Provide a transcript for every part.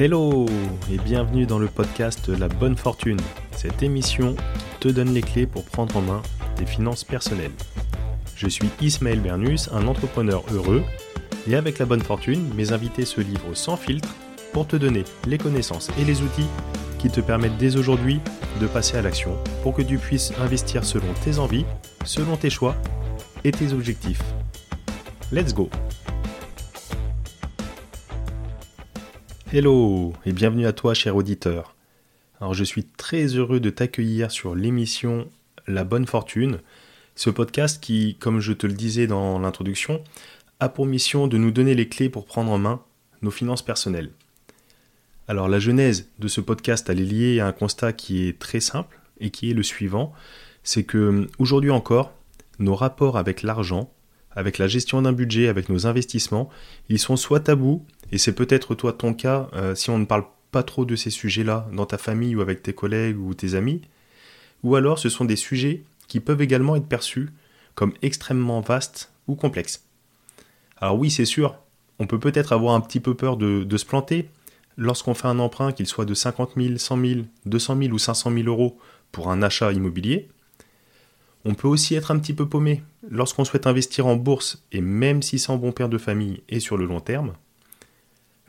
Hello et bienvenue dans le podcast La Bonne Fortune, cette émission qui te donne les clés pour prendre en main tes finances personnelles. Je suis Ismaël Bernus, un entrepreneur heureux, et avec La Bonne Fortune, mes invités se livrent sans filtre pour te donner les connaissances et les outils qui te permettent dès aujourd'hui de passer à l'action pour que tu puisses investir selon tes envies, selon tes choix et tes objectifs. Let's go Hello et bienvenue à toi cher auditeur. Alors je suis très heureux de t'accueillir sur l'émission La Bonne Fortune, ce podcast qui, comme je te le disais dans l'introduction, a pour mission de nous donner les clés pour prendre en main nos finances personnelles. Alors la genèse de ce podcast elle est liée à un constat qui est très simple et qui est le suivant, c'est que aujourd'hui encore, nos rapports avec l'argent, avec la gestion d'un budget, avec nos investissements, ils sont soit tabous et c'est peut-être toi ton cas, euh, si on ne parle pas trop de ces sujets-là dans ta famille ou avec tes collègues ou tes amis, ou alors ce sont des sujets qui peuvent également être perçus comme extrêmement vastes ou complexes. Alors oui, c'est sûr, on peut peut-être avoir un petit peu peur de, de se planter lorsqu'on fait un emprunt, qu'il soit de 50 000, 100 000, 200 000 ou 500 000 euros pour un achat immobilier. On peut aussi être un petit peu paumé lorsqu'on souhaite investir en bourse et même si c'est en bon père de famille et sur le long terme.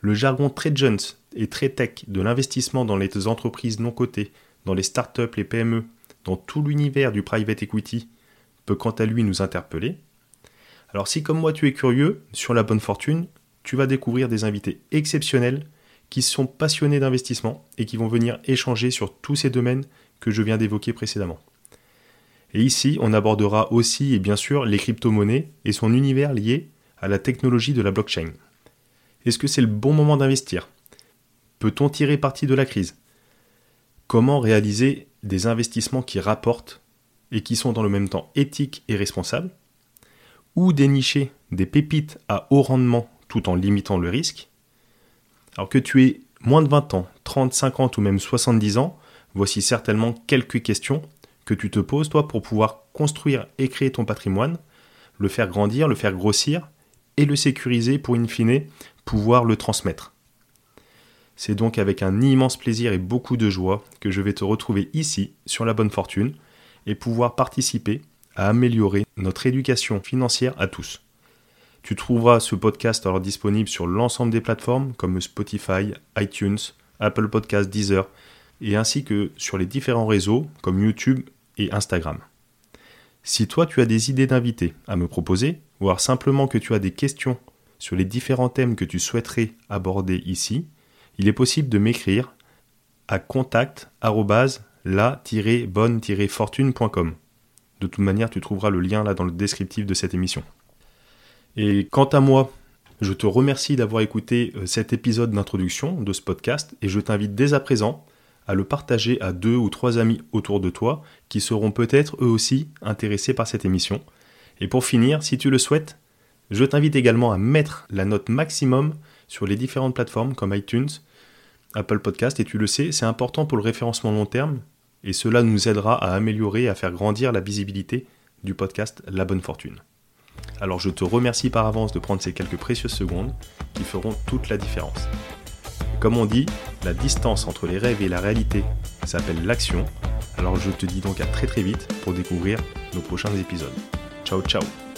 Le jargon très jeunes et très tech de l'investissement dans les entreprises non cotées, dans les startups, les PME, dans tout l'univers du private equity peut quant à lui nous interpeller. Alors si comme moi tu es curieux, sur la bonne fortune, tu vas découvrir des invités exceptionnels qui sont passionnés d'investissement et qui vont venir échanger sur tous ces domaines que je viens d'évoquer précédemment. Et ici, on abordera aussi et bien sûr les crypto-monnaies et son univers lié à la technologie de la blockchain. Est-ce que c'est le bon moment d'investir? Peut-on tirer parti de la crise? Comment réaliser des investissements qui rapportent et qui sont dans le même temps éthiques et responsables? Ou dénicher des pépites à haut rendement tout en limitant le risque? Alors que tu aies moins de 20 ans, 30, 50 ou même 70 ans, voici certainement quelques questions que tu te poses toi pour pouvoir construire et créer ton patrimoine, le faire grandir, le faire grossir et le sécuriser pour in fine pouvoir le transmettre. C'est donc avec un immense plaisir et beaucoup de joie que je vais te retrouver ici sur la bonne fortune et pouvoir participer à améliorer notre éducation financière à tous. Tu trouveras ce podcast alors disponible sur l'ensemble des plateformes comme Spotify, iTunes, Apple Podcasts, Deezer et ainsi que sur les différents réseaux comme YouTube Instagram. Si toi tu as des idées d'invités à me proposer, alors simplement que tu as des questions sur les différents thèmes que tu souhaiterais aborder ici, il est possible de m'écrire à contact-la-bonne-fortune.com. De toute manière, tu trouveras le lien là dans le descriptif de cette émission. Et quant à moi, je te remercie d'avoir écouté euh, cet épisode d'introduction de ce podcast et je t'invite dès à présent à le partager à deux ou trois amis autour de toi qui seront peut-être eux aussi intéressés par cette émission. Et pour finir, si tu le souhaites, je t'invite également à mettre la note maximum sur les différentes plateformes comme iTunes, Apple Podcast, et tu le sais, c'est important pour le référencement long terme, et cela nous aidera à améliorer et à faire grandir la visibilité du podcast La Bonne Fortune. Alors je te remercie par avance de prendre ces quelques précieuses secondes qui feront toute la différence. Comme on dit, la distance entre les rêves et la réalité s'appelle l'action, alors je te dis donc à très très vite pour découvrir nos prochains épisodes. Ciao ciao